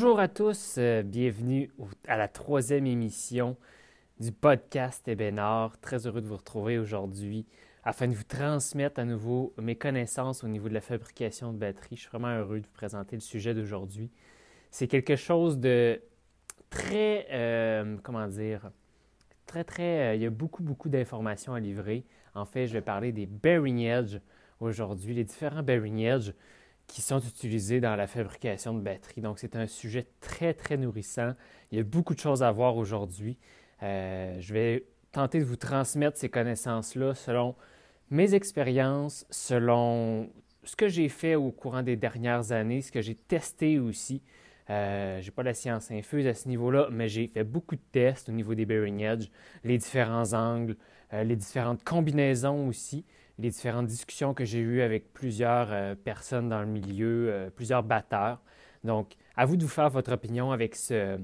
Bonjour à tous, euh, bienvenue à la troisième émission du podcast Ebénard. Très heureux de vous retrouver aujourd'hui afin de vous transmettre à nouveau mes connaissances au niveau de la fabrication de batteries. Je suis vraiment heureux de vous présenter le sujet d'aujourd'hui. C'est quelque chose de très, euh, comment dire, très, très, euh, il y a beaucoup, beaucoup d'informations à livrer. En fait, je vais parler des bearing edge aujourd'hui, les différents bearing edge qui sont utilisés dans la fabrication de batteries. Donc, c'est un sujet très, très nourrissant. Il y a beaucoup de choses à voir aujourd'hui. Euh, je vais tenter de vous transmettre ces connaissances-là selon mes expériences, selon ce que j'ai fait au courant des dernières années, ce que j'ai testé aussi. Euh, je n'ai pas la science infuse à ce niveau-là, mais j'ai fait beaucoup de tests au niveau des bearing edge, les différents angles, euh, les différentes combinaisons aussi, les différentes discussions que j'ai eues avec plusieurs euh, personnes dans le milieu, plusieurs batteurs. Donc, à vous de vous faire votre opinion avec ce,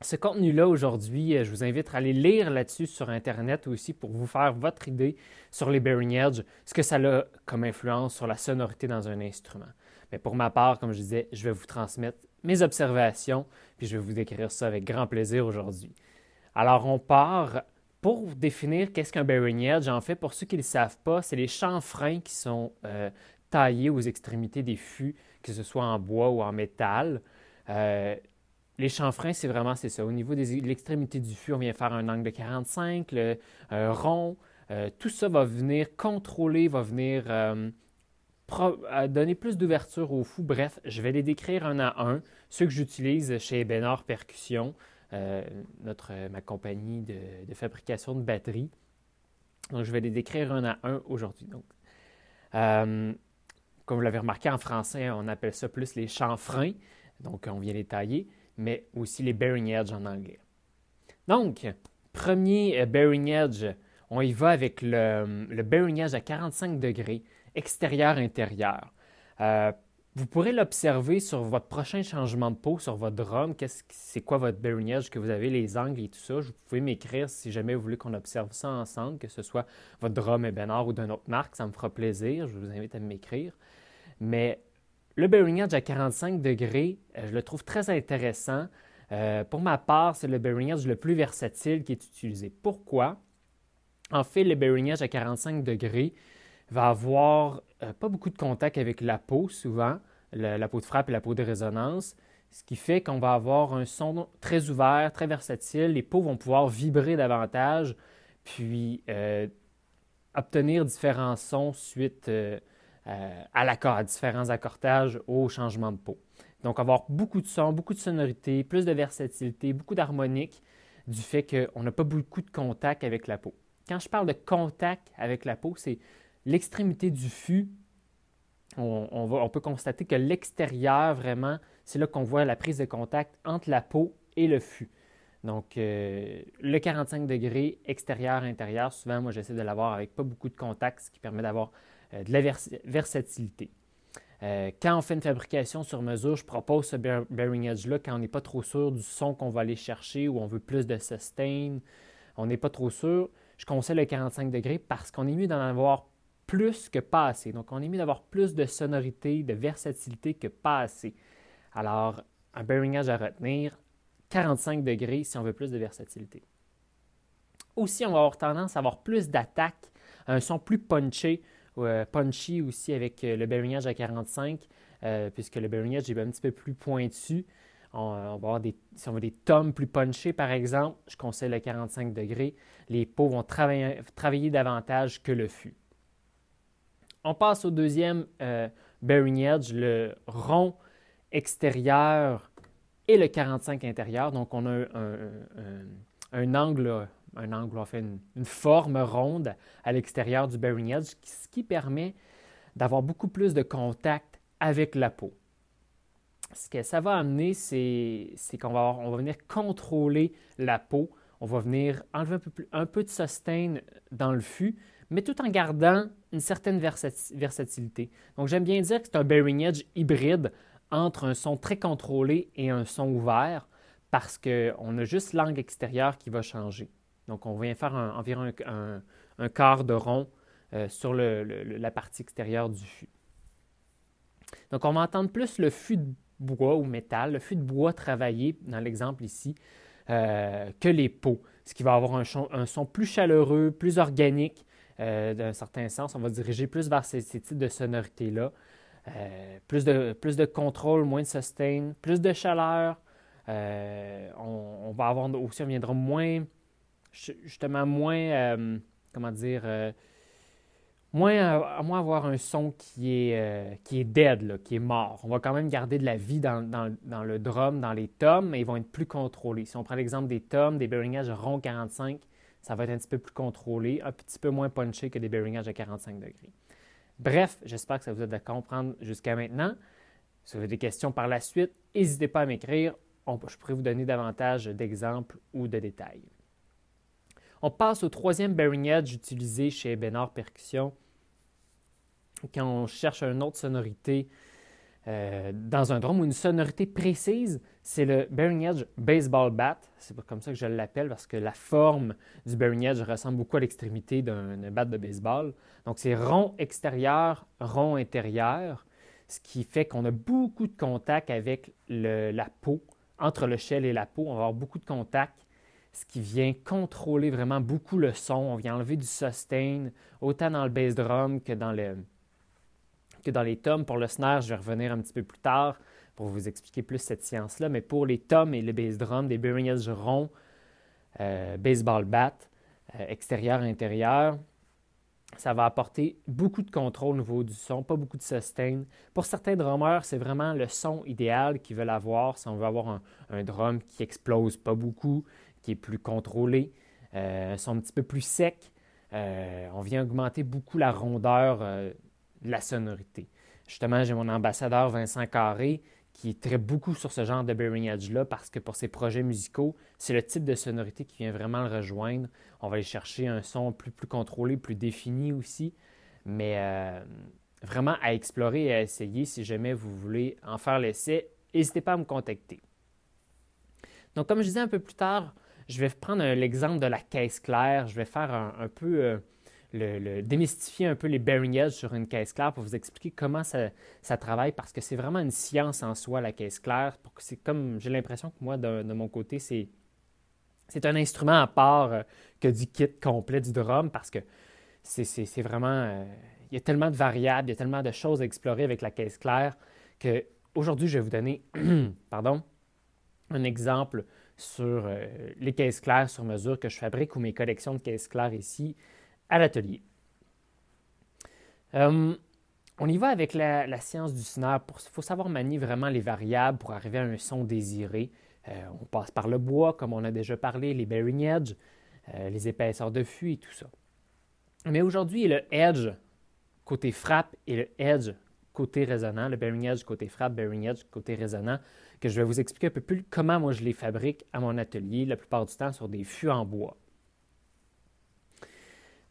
ce contenu-là aujourd'hui. Je vous invite à aller lire là-dessus sur Internet aussi pour vous faire votre idée sur les bearing edge, ce que ça a comme influence sur la sonorité dans un instrument. Mais pour ma part, comme je disais, je vais vous transmettre mes observations, puis je vais vous décrire ça avec grand plaisir aujourd'hui. Alors, on part pour définir qu'est-ce qu'un bearing edge. En fait, pour ceux qui ne le savent pas, c'est les chanfreins qui sont euh, taillés aux extrémités des fûts, que ce soit en bois ou en métal. Euh, les chanfreins, c'est vraiment c'est ça. Au niveau de l'extrémité du fût, on vient faire un angle de 45, le rond. Euh, tout ça va venir contrôler, va venir donner plus d'ouverture au fou. Bref, je vais les décrire un à un, ceux que j'utilise chez Benard Percussion, notre, ma compagnie de, fabrication de batteries. Donc, je vais les décrire un à un aujourd'hui. Donc, euh, comme vous l'avez remarqué en français, on appelle ça plus les chanfreins. Donc, on vient les tailler, mais aussi les bearing edge en anglais. Donc, premier euh, bearing edge, on y va avec le, bearing edge à 45 degrés extérieur-intérieur. Euh, vous pourrez l'observer sur votre prochain changement de peau, sur votre drum. C'est quoi votre bearing edge que vous avez, les angles et tout ça. Vous pouvez m'écrire si jamais vous voulez qu'on observe ça ensemble, que ce soit votre drum Ebenard ou d'une autre marque. Ça me fera plaisir. Je vous invite à m'écrire. Mais le bearing edge à 45 degrés, euh, je le trouve très intéressant. Euh, pour ma part, c'est le bearing edge le plus versatile qui est utilisé. Pourquoi? En fait, le bearing edge à 45 degrés, va avoir euh, pas beaucoup de contact avec la peau souvent, la, peau de frappe et la peau de résonance, ce qui fait qu'on va avoir un son très ouvert, très versatile. Les peaux vont pouvoir vibrer davantage, puis euh, obtenir différents sons suite euh, à l'accord, à différents accordages au changement de peau. Donc, avoir beaucoup de sons, beaucoup de sonorités, plus de versatilité, beaucoup d'harmonique du fait qu'on n'a pas beaucoup de contact avec la peau. Quand je parle de contact avec la peau, c'est l'extrémité du fût, on, peut constater que l'extérieur, vraiment, c'est là qu'on voit la prise de contact entre la peau et le fût. Donc, euh, le 45 degrés extérieur-intérieur, souvent, moi, j'essaie de l'avoir avec pas beaucoup de contact, ce qui permet d'avoir euh, de la versatilité. Euh, quand on fait une fabrication sur mesure, je propose ce bearing edge-là quand on n'est pas trop sûr du son qu'on va aller chercher ou on veut plus de sustain, on n'est pas trop sûr. Je conseille le 45 degrés parce qu'on est mieux d'en avoir plus que pas assez. Donc, on est mieux d'avoir plus de sonorité, de versatilité que pas assez. Alors, un bearing edge à retenir, 45 degrés si on veut plus de versatilité. Aussi, on va avoir tendance à avoir plus d'attaque, un son plus punché, euh, punchy aussi avec euh, le bearing edge à 45, euh, puisque le bearing edge est un petit peu plus pointu. On, va des, si on veut des tomes plus punchés, par exemple, je conseille le 45 degrés. Les peaux vont travailler, travailler davantage que le fût. On passe au deuxième euh, bearing edge, le rond extérieur et le 45 intérieur. Donc, on a un, angle, un angle, on fait une, forme ronde à l'extérieur du bearing edge, ce qui permet d'avoir beaucoup plus de contact avec la peau. Ce que ça va amener, c'est qu'on va, va venir contrôler la peau. On va venir enlever un peu, un peu de sustain dans le fût, mais tout en gardant une certaine versatilité. Donc j'aime bien dire que c'est un bearing edge hybride entre un son très contrôlé et un son ouvert parce qu'on a juste l'angle extérieur qui va changer. Donc on vient faire environ un, quart de rond euh, sur la partie extérieure du fût. Donc on va entendre plus le fût bois ou métal, le fût de bois travaillé, dans l'exemple ici, euh, que les pots, ce qui va avoir un son, plus chaleureux, plus organique, euh, d'un certain sens. On va diriger plus vers ces, types de sonorités-là. plus, de, plus de contrôle, moins de sustain, plus de chaleur. On, va avoir aussi, on viendra moins, justement, moins, comment dire, moins, moins avoir un son qui est, euh, qui est dead, qui est mort. On va quand même garder de la vie dans, le drum, dans les tomes, mais ils vont être plus contrôlés. Si on prend l'exemple des tomes, des bearingages rond 45, ça va être un petit peu plus contrôlé, un petit peu moins punché que des bearingages à 45 degrés. Bref, j'espère que ça vous aide à comprendre jusqu'à maintenant. Si vous avez des questions par la suite, n'hésitez pas à m'écrire. je pourrais vous donner davantage d'exemples ou de détails. On passe au troisième bearing edge utilisé chez Bénard Percussion quand on cherche une autre sonorité euh, dans un drum ou une sonorité précise, c'est le bearing edge baseball bat. C'est comme ça que je l'appelle parce que la forme du bearing edge ressemble beaucoup à l'extrémité d'un bat de baseball. Donc c'est rond extérieur, rond intérieur, ce qui fait qu'on a beaucoup de contact avec la peau, entre le shell et la peau. On va avoir beaucoup de contact, ce qui vient contrôler vraiment beaucoup le son. On vient enlever du sustain, autant dans le bass drum que dans le, que dans les tomes. Pour le snare, je vais revenir un petit peu plus tard pour vous expliquer plus cette science-là. Mais pour les tomes et le bass drum, des bearing ronds, euh, baseball bat, euh, extérieur, intérieur, ça va apporter beaucoup de contrôle au niveau du son, pas beaucoup de sustain. Pour certains drummers, c'est vraiment le son idéal qu'ils veulent avoir. Si on veut avoir un, drum qui explose pas beaucoup, qui est plus contrôlé, euh, un son un petit peu plus sec, on vient augmenter beaucoup la rondeur la sonorité. Justement, j'ai mon ambassadeur Vincent Carré qui traite beaucoup sur ce genre de bearing edge-là parce que pour ses projets musicaux, c'est le type de sonorité qui vient vraiment le rejoindre. On va aller chercher un son plus, plus contrôlé, plus défini aussi, mais euh, vraiment à explorer et à essayer si jamais vous voulez en faire l'essai. N'hésitez pas à me contacter. Donc, comme je disais un peu plus tard, je vais prendre l'exemple de la caisse claire. Je vais faire un, peu euh, le, démystifier un peu les bearing edge sur une caisse claire pour vous expliquer comment ça, travaille parce que c'est vraiment une science en soi, la caisse claire. C'est comme j'ai l'impression que moi, de, mon côté, c'est, c'est un instrument à part euh, que du kit complet du drum parce que c'est, vraiment. Euh, il y a tellement de variables, il y a tellement de choses à explorer avec la caisse claire que aujourd'hui, je vais vous donner pardon, un exemple sur euh, les caisses claires sur mesure que je fabrique ou mes collections de caisses claires ici à l'atelier. Euh, on y va avec la, science du snare. Il faut savoir manier vraiment les variables pour arriver à un son désiré. Euh, on passe par le bois, comme on a déjà parlé, les bearing edge, euh, les épaisseurs de fût et tout ça. Mais aujourd'hui, le edge côté frappe et le edge côté résonant, le bearing edge côté frappe, bearing edge côté résonant, que je vais vous expliquer un peu plus comment moi je les fabrique à mon atelier, la plupart du temps sur des fûts en bois.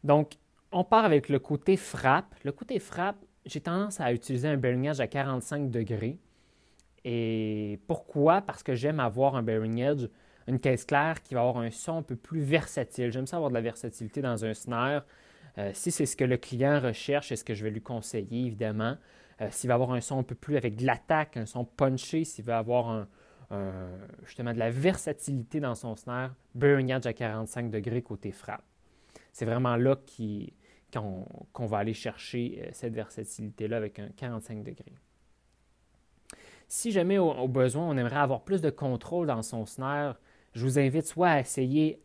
Donc, on part avec le côté frappe. Le côté frappe, j'ai tendance à utiliser un bearing edge à 45 degrés. Et pourquoi? Parce que j'aime avoir un bearing edge, une caisse claire qui va avoir un son un peu plus versatile. J'aime ça avoir de la versatilité dans un snare. Euh, si c'est ce que le client recherche, c'est ce que je vais lui conseiller, évidemment. Euh, s'il va avoir un son un peu plus avec de l'attaque, un son punché, s'il va avoir justement de la versatilité dans son snare, bearing edge à 45 degrés côté frappe c'est vraiment là qu'on va aller chercher euh, cette versatilité-là avec un 45 degrés. Si jamais au, besoin, on aimerait avoir plus de contrôle dans son snare, je vous invite soit à essayer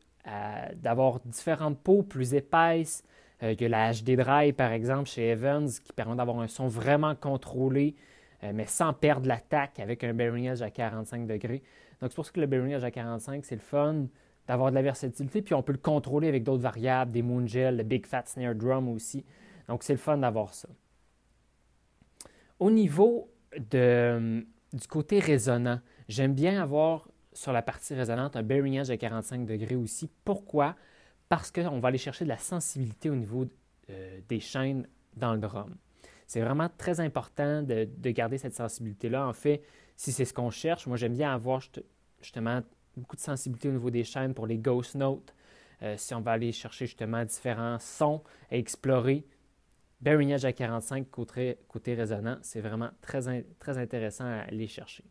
d'avoir différentes peaux plus épaisses, euh, que la HD Drive par exemple chez Evans, qui permet d'avoir un son vraiment contrôlé, euh, mais sans perdre l'attaque avec un bearing à 45 degrés. Donc c'est pour ça que le bearing à 45, c'est le fun d'avoir de la versatilité, puis on peut le contrôler avec d'autres variables, des moongels, le Big Fat Snare Drum aussi. Donc, c'est le fun d'avoir ça. Au niveau de, du côté résonant, j'aime bien avoir sur la partie résonante un bearing edge à 45 degrés aussi. Pourquoi? Parce qu'on va aller chercher de la sensibilité au niveau euh, des chaînes dans le drum. C'est vraiment très important de, de garder cette sensibilité-là. En fait, si c'est ce qu'on cherche, moi j'aime bien avoir justement beaucoup de sensibilité au niveau des chaînes pour les ghost notes. Euh, si on va aller chercher justement différents sons à explorer, Bearing Edge à 45 côté, côté résonant, c'est vraiment très, très intéressant à aller chercher.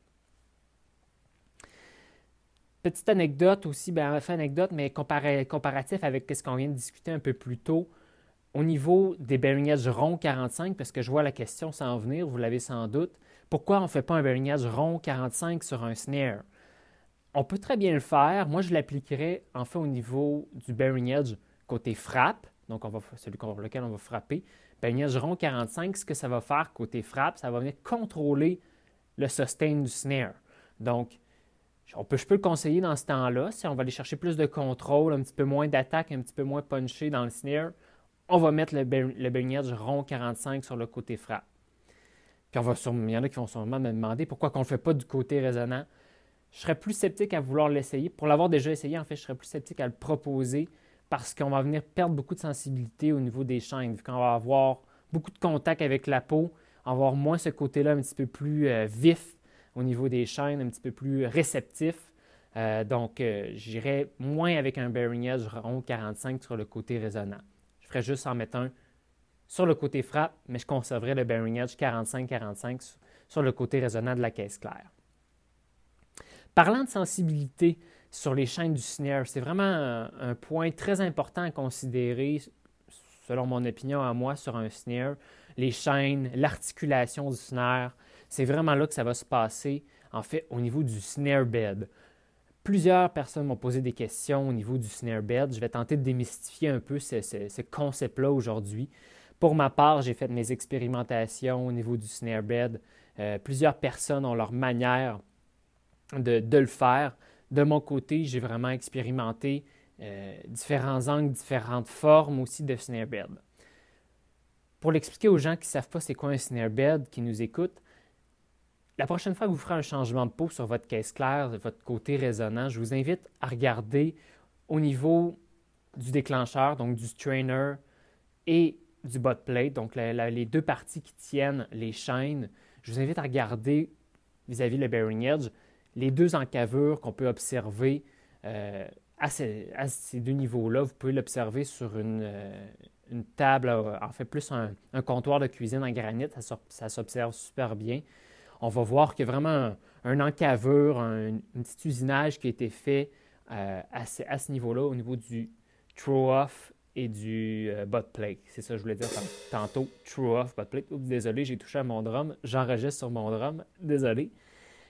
Petite anecdote aussi, ben, enfin anecdote, mais comparatif avec ce qu'on vient de discuter un peu plus tôt. Au niveau des bearing edge rond 45, parce que je vois la question s'en venir, vous l'avez sans doute, pourquoi on ne fait pas un bearing edge rond 45 sur un snare? On peut très bien le faire. Moi, je l'appliquerai en au niveau du bearing edge côté frappe, donc on va, celui contre lequel on va frapper. Bearing edge rond 45, ce que ça va faire côté frappe, ça va venir contrôler le sustain du snare. Donc, on je peux le conseiller dans ce temps-là. Si on va aller chercher plus de contrôle, un petit peu moins d'attaque, un petit peu moins punché dans le snare, on va mettre le, bearing edge rond 45 sur le côté frappe. Puis il y en a qui vont sûrement me demander pourquoi on ne le fait pas du côté résonant. Je serais plus sceptique à vouloir l'essayer. Pour l'avoir déjà essayé, en fait, je serais plus sceptique à le proposer parce qu'on va venir perdre beaucoup de sensibilité au niveau des chaînes. Vu qu'on va avoir beaucoup de contact avec la peau, avoir moins ce côté-là un petit peu plus euh, vif au niveau des chaînes, un petit peu plus réceptif. Euh, donc, euh, j'irai moins avec un bearing edge rond 45 sur le côté résonnant. Je ferais juste en mettre un sur le côté frappe, mais je conserverai le bearing edge 45-45 sur le côté résonnant de la caisse claire. Parlant de sensibilité sur les chaînes du snare, c'est vraiment un, point très important à considérer, selon mon opinion à moi, sur un snare. Les chaînes, l'articulation du snare, c'est vraiment là que ça va se passer, en fait, au niveau du snare bed. Plusieurs personnes m'ont posé des questions au niveau du snare bed. Je vais tenter de démystifier un peu ce, concept-là aujourd'hui. Pour ma part, j'ai fait mes expérimentations au niveau du snare bed. Euh, plusieurs personnes ont leur manière de, le faire. De mon côté, j'ai vraiment expérimenté euh, différents angles, différentes formes aussi de snare bed. Pour l'expliquer aux gens qui ne savent pas c'est quoi un snare bed, qui nous écoutent, la prochaine fois que vous ferez un changement de peau sur votre caisse claire, votre côté résonnant, je vous invite à regarder au niveau du déclencheur, donc du strainer et du bot plate, donc les deux parties qui tiennent les chaînes. Je vous invite à regarder vis-à-vis le bearing edge les deux encavures qu'on peut observer euh, à, ces, deux niveaux-là. Vous pouvez l'observer sur une, euh, table, euh, en fait plus un, comptoir de cuisine en granit, ça s'observe super bien on va voir qu'il y a vraiment un, encavure, un, petit usinage qui a été fait à ce, niveau-là, au niveau du throw-off et du euh, plate. C'est ça que je voulais dire tantôt, throw-off, butt plate. désolé, j'ai touché à mon drum. J'enregistre sur mon drum. Désolé.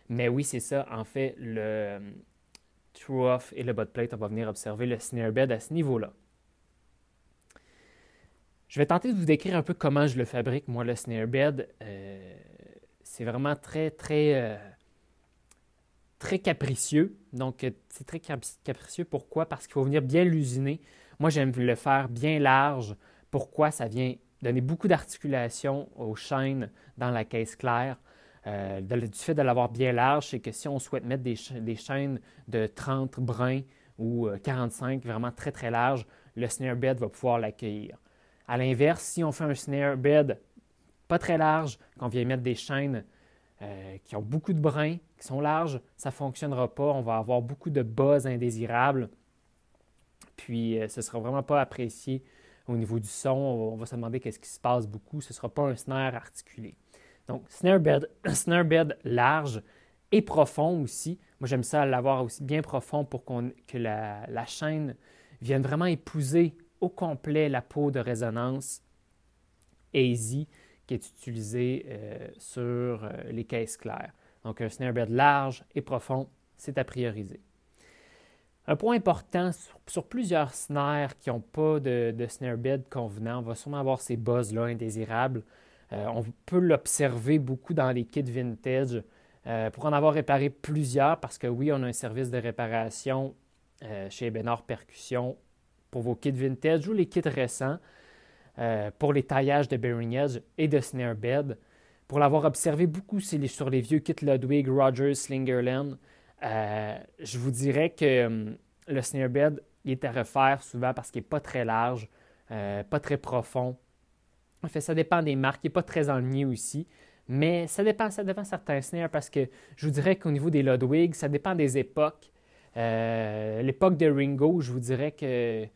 Mais oui, c'est ça. En fait, le euh, throw-off et le butt plate, on va venir observer le snare bed à ce niveau-là. Je vais tenter de vous décrire un peu comment je le fabrique, moi, le snare bed c'est vraiment très, très, euh, très capricieux. Donc, euh, c'est très capricieux. Pourquoi? Parce qu'il faut venir bien l'usiner. Moi, j'aime le faire bien large. Pourquoi? Ça vient donner beaucoup d'articulation aux chaînes dans la caisse claire. Euh, du fait de l'avoir bien large, c'est que si on souhaite mettre des, chaînes de 30 brins ou 45 vraiment très très larges, le snare bed va pouvoir l'accueillir. À l'inverse, si on fait un snare bed pas très large, qu'on vient mettre des chaînes euh, qui ont beaucoup de brins, qui sont larges, ça ne fonctionnera pas. On va avoir beaucoup de buzz indésirables. Puis, euh, ce ne sera vraiment pas apprécié au niveau du son. On va, se demander qu'est-ce qui se passe beaucoup. Ce ne sera pas un snare articulé. Donc, snare snare bed large et profond aussi. Moi, j'aime ça l'avoir aussi bien profond pour que la, chaîne vienne vraiment épouser au complet la peau de résonance easy qui est utilisé euh, sur euh, les caisses claires. Donc un snare bed large et profond, c'est à prioriser. Un point important, sur, plusieurs snares qui n'ont pas de, snare bed convenant, on va sûrement avoir ces buzz-là indésirables. Euh, on peut l'observer beaucoup dans les kits vintage. pour en avoir réparé plusieurs, parce que oui, on a un service de réparation chez Benor Percussion pour vos kits vintage ou les kits récents. Euh, pour les taillages de bearing edge et de snare bed. Pour l'avoir observé beaucoup sur les vieux kits Ludwig, Rogers, Slingerland, euh, je vous dirais que le snare bed est à refaire souvent parce qu'il n'est pas très large, euh, pas très profond. En fait, ça dépend des marques, il n'est pas très enligné aussi. Mais ça dépend, ça dépend certains snares parce que je vous dirais qu'au niveau des Ludwig, ça dépend des époques. L'époque de Ringo, je vous dirais que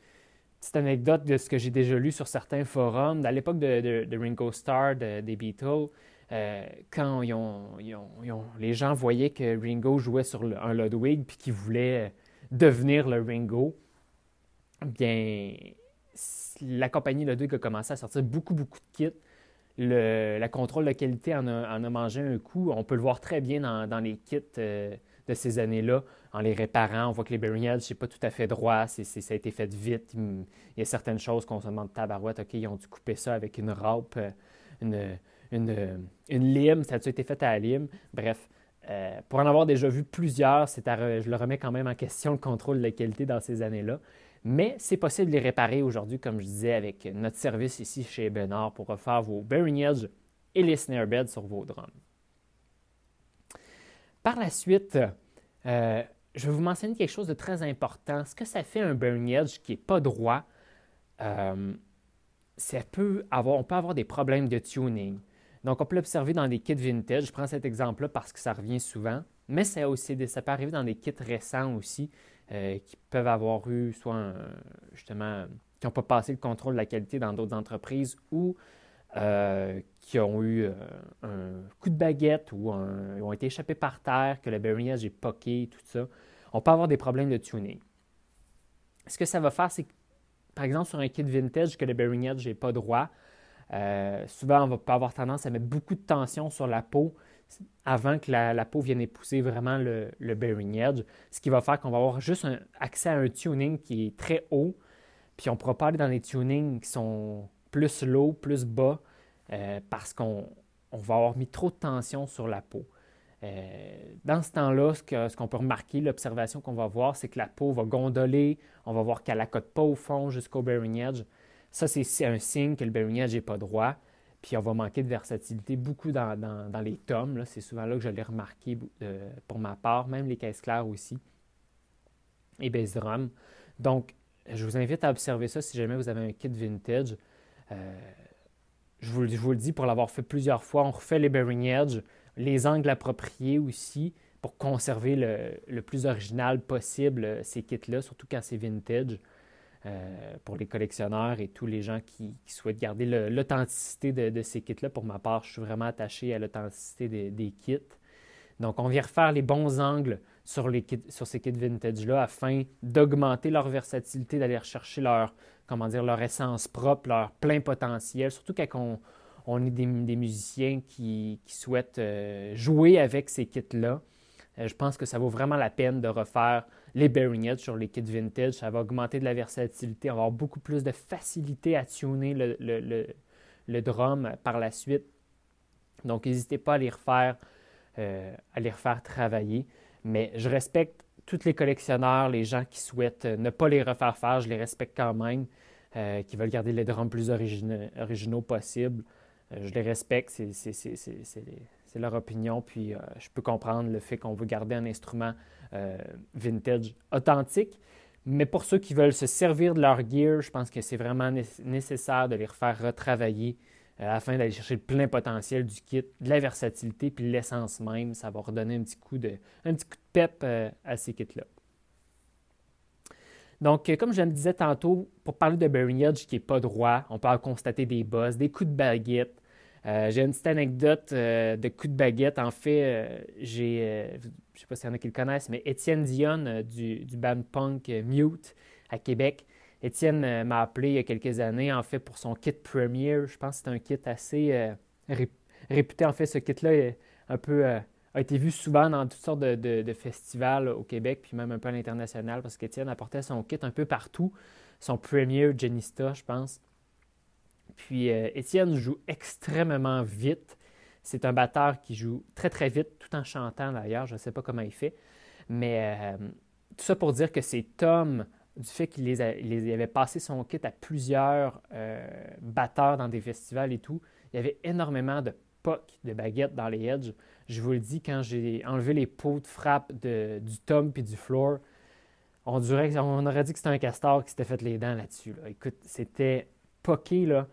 petite anecdote de ce que j'ai déjà lu sur certains forums. À l'époque de, Ringo Starr des Beatles, quand les gens voyaient que Ringo jouait sur un Ludwig puis qu'il voulait devenir le Ringo, bien, la compagnie Ludwig a commencé à sortir beaucoup, beaucoup de kits. Le, contrôle de qualité en a, mangé un coup. On peut le voir très bien dans, les kits euh, de ces années-là, en les réparant. On voit que les bearing edge, c'est pas tout à fait droit, ça a été fait vite. Il, y a certaines choses qu'on se demande tabarouette, OK, ils ont dû couper ça avec une râpe, euh, une, une, lime, ça a été fait à la lime? Bref, euh, pour en avoir déjà vu plusieurs, je le remets quand même en question, le contrôle de la qualité dans ces années-là. Mais c'est possible de les réparer aujourd'hui, comme je disais, avec notre service ici chez Benard pour refaire vos bearing edge et les snare beds sur vos drums. Par la suite, euh, je vais vous mentionner quelque chose de très important. Ce que ça fait un bearing edge qui n'est pas droit, euh, peut avoir, on peut avoir des problèmes de tuning. Donc, on peut l'observer dans des kits vintage. Je prends cet exemple-là parce que ça revient souvent, mais ça, aussi, ça peut arriver dans des kits récents aussi. Euh, qui peuvent avoir eu soit justement qui n'ont pas passé le contrôle de la qualité dans d'autres entreprises ou euh, qui ont eu euh, un coup de baguette ou ont été échappés par terre, que le bearing est poqué, tout ça. On peut avoir des problèmes de tuning. Ce que ça va faire, c'est que, par exemple, sur un kit vintage, que le bearing edge n'est pas droit, souvent, on va avoir tendance à mettre beaucoup de tension sur la peau avant que la, peau vienne épouser vraiment le, bearing edge, ce qui va faire qu'on va avoir juste un, accès à un tuning qui est très haut, puis on pourra pas aller dans les tunings qui sont plus low, plus bas, euh, parce qu'on va avoir mis trop de tension sur la peau. Euh, dans ce temps-là, ce, qu'on peut remarquer, l'observation qu'on va voir, c'est que la peau va gondoler, on va voir qu'elle accote pas au fond jusqu'au bearing edge. Ça, c'est un signe que le bearing edge n'est pas droit. Puis on va manquer de versatilité beaucoup dans, les tomes. C'est souvent là que je l'ai remarqué euh, pour ma part, même les caisses claires aussi. Et bass drum. Donc, je vous invite à observer ça si jamais vous avez un kit vintage. Euh, je, vous, le dis pour l'avoir fait plusieurs fois. On refait les bearing edge, les angles appropriés aussi pour conserver le, le plus original possible euh, ces kits-là, surtout quand c'est vintage. Euh, pour les collectionneurs et tous les gens qui, souhaitent garder l'authenticité de, ces kits-là. Pour ma part, je suis vraiment attaché à l'authenticité des, kits. Donc, on vient refaire les bons angles sur, ces kits vintage-là afin d'augmenter leur versatilité, d'aller rechercher leur, comment dire, leur essence propre, leur plein potentiel, surtout quand on, est des, musiciens qui, souhaitent euh, jouer avec ces kits-là. Euh, je pense que ça vaut vraiment la peine de refaire les bearing sur les kits vintage. Ça va augmenter de la versatilité, on va avoir beaucoup plus de facilité à tuner le, drum par la suite. Donc, n'hésitez pas à les refaire, euh, à les refaire travailler. Mais je respecte tous les collectionneurs, les gens qui souhaitent ne pas les refaire faire, je les respecte quand même, euh, qui veulent garder les drums plus originaux, possibles. je les respecte, c'est leur opinion, puis euh, je peux comprendre le fait qu'on veut garder un instrument euh, vintage authentique. Mais pour ceux qui veulent se servir de leur gear, je pense que c'est vraiment nécessaire de les refaire retravailler euh, afin d'aller chercher le plein potentiel du kit, de la versatilité, puis l'essence même. Ça va redonner un petit coup de, un petit coup de pep à ces kits-là. Donc, comme je le disais tantôt, pour parler de bearing edge qui n'est pas droit, on peut constater des bosses, des coups de baguette, euh, j'ai une petite anecdote euh, de coup de baguette. En fait, euh, j'ai, je ne sais pas s'il y en a qui le connaissent, mais Étienne Dion du, du, band punk Mute à Québec. Étienne m'a appelé il y a quelques années, en fait, pour son kit Premier. Je pense que c'est un kit assez réputé. En fait, ce kit-là a été vu souvent dans toutes sortes de, festivals au Québec, puis même un peu à l'international, parce qu'Étienne apportait son kit un peu partout. Son Premier Genista, je pense. Puis euh, Étienne joue extrêmement vite. C'est un batteur qui joue très très vite, tout en chantant d'ailleurs. Je ne sais pas comment il fait. Mais euh, tout ça pour dire que c'est Tom, du fait qu'il les, avait passé son kit à plusieurs euh, batteurs dans des festivals et tout, il y avait énormément de pocs, de baguettes dans les edges. Je vous le dis, quand j'ai enlevé les pots de frappe du Tom puis du floor, on, dirait, on aurait dit que c'était un castor qui s'était fait les dents là-dessus. Écoute, c'était poqué, là.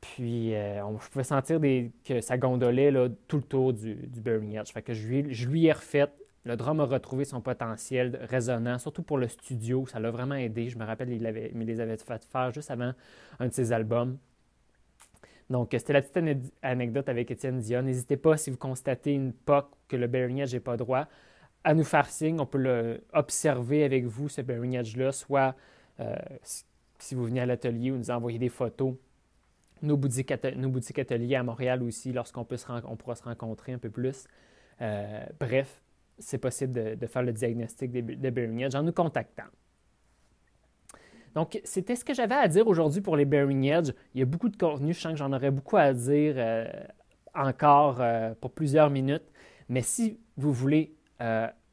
Puis, euh, on, je pouvais sentir que ça gondolait tout le tour du, du Bearing Edge. Fait que je lui, ai refait. Le drum a retrouvé son potentiel résonnant, surtout pour le studio. Ça l'a vraiment aidé. Je me rappelle, il les avait fait faire juste avant un de ses albums. Donc, c'était la petite anecdote avec Étienne Dion. N'hésitez pas, si vous constatez une POC que le bearing edge n'est pas droit, à nous faire signe. On peut le observer avec vous, ce bearing edge-là, soit euh, si vous venez à l'atelier ou nous envoyer des photos. Nos boutiques, nos boutiques ateliers à Montréal aussi, lorsqu'on peut on pourra se rencontrer un peu plus. Euh, bref, c'est possible de, faire le diagnostic des, des bearing edge en nous contactant. Donc, c'était ce que j'avais à dire aujourd'hui pour les Bearing Edge. Il y a beaucoup de contenu, je sens que j'en aurais beaucoup à dire euh, encore euh, pour plusieurs minutes. Mais si vous voulez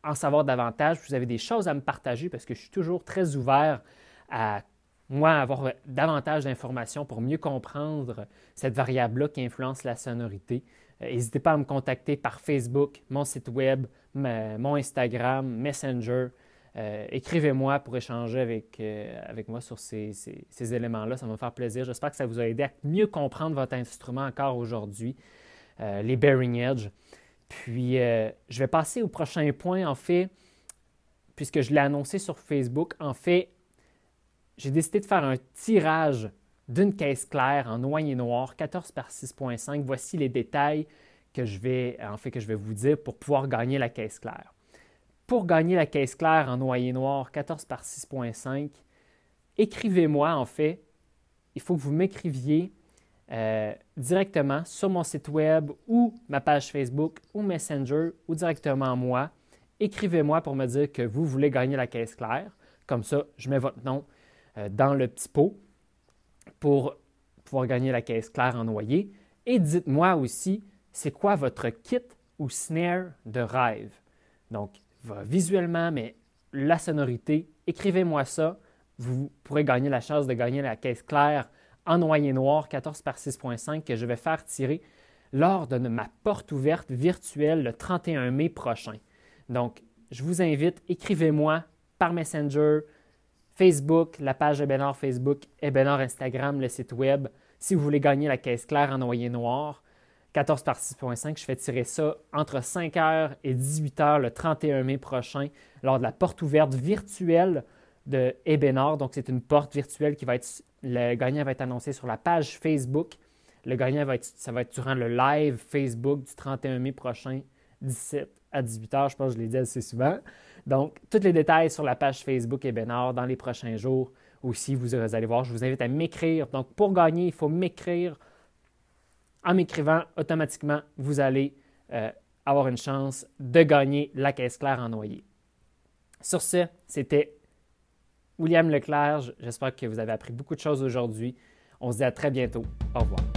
en savoir davantage, vous avez des choses à me partager parce que je suis toujours très ouvert à moi avoir davantage d'informations pour mieux comprendre cette variable-là qui influence la sonorité. N'hésitez pas à me contacter par Facebook, mon site web, mon Instagram, Messenger. Euh, écrivez-moi pour échanger avec, euh, avec moi sur ces, ces, éléments-là. Ça va me faire plaisir. J'espère que ça vous a aidé à mieux comprendre votre instrument encore aujourd'hui, euh, les bearing edge. Puis, je vais passer au prochain point. En fait, puisque je l'ai annoncé sur Facebook, en fait, j'ai décidé de faire un tirage d'une caisse claire en noyer noir, 14 par 6.5. Voici les détails que je vais, en fait, que je vais vous dire pour pouvoir gagner la caisse claire. Pour gagner la caisse claire en noyer noir 14 par 6.5, écrivez-moi en fait. Il faut que vous m'écriviez euh, directement sur mon site web ou ma page Facebook ou Messenger ou directement moi. Écrivez-moi pour me dire que vous voulez gagner la caisse claire. Comme ça, je mets votre nom euh, dans le petit pot pour pouvoir gagner la caisse claire en noyer. Et dites-moi aussi, c'est quoi votre kit ou snare de rêve? Donc, visuellement, mais la sonorité, écrivez-moi ça. Vous pourrez gagner la chance de gagner la caisse claire en noyer noir 14 par 6.5 que je vais faire tirer lors de ma porte ouverte virtuelle le 31 mai prochain. Donc, je vous invite, écrivez-moi par Messenger, Facebook, la page Ebenor Facebook, Ebenor Instagram, le site web, si vous voulez gagner la caisse claire en noyer noir. 14 par 6.5. Je fais tirer ça entre 5h et 18h le 31 mai prochain lors de la porte ouverte virtuelle de Ebenor. Donc, c'est une porte virtuelle qui va être. Le gagnant va être annoncé sur la page Facebook. Le gagnant va être, ça va être durant le live Facebook du 31 mai prochain, 17 à 18h. Je pense que je l'ai dit assez souvent. Donc, tous les détails sur la page Facebook Ebenor dans les prochains jours aussi. Vous allez voir, je vous invite à m'écrire. Donc, pour gagner, il faut m'écrire en m'écrivant, automatiquement, vous allez euh, avoir une chance de gagner la caisse claire en noyer. Sur ce, c'était William Leclerc. J'espère que vous avez appris beaucoup de choses aujourd'hui. On se dit à très bientôt. Au revoir.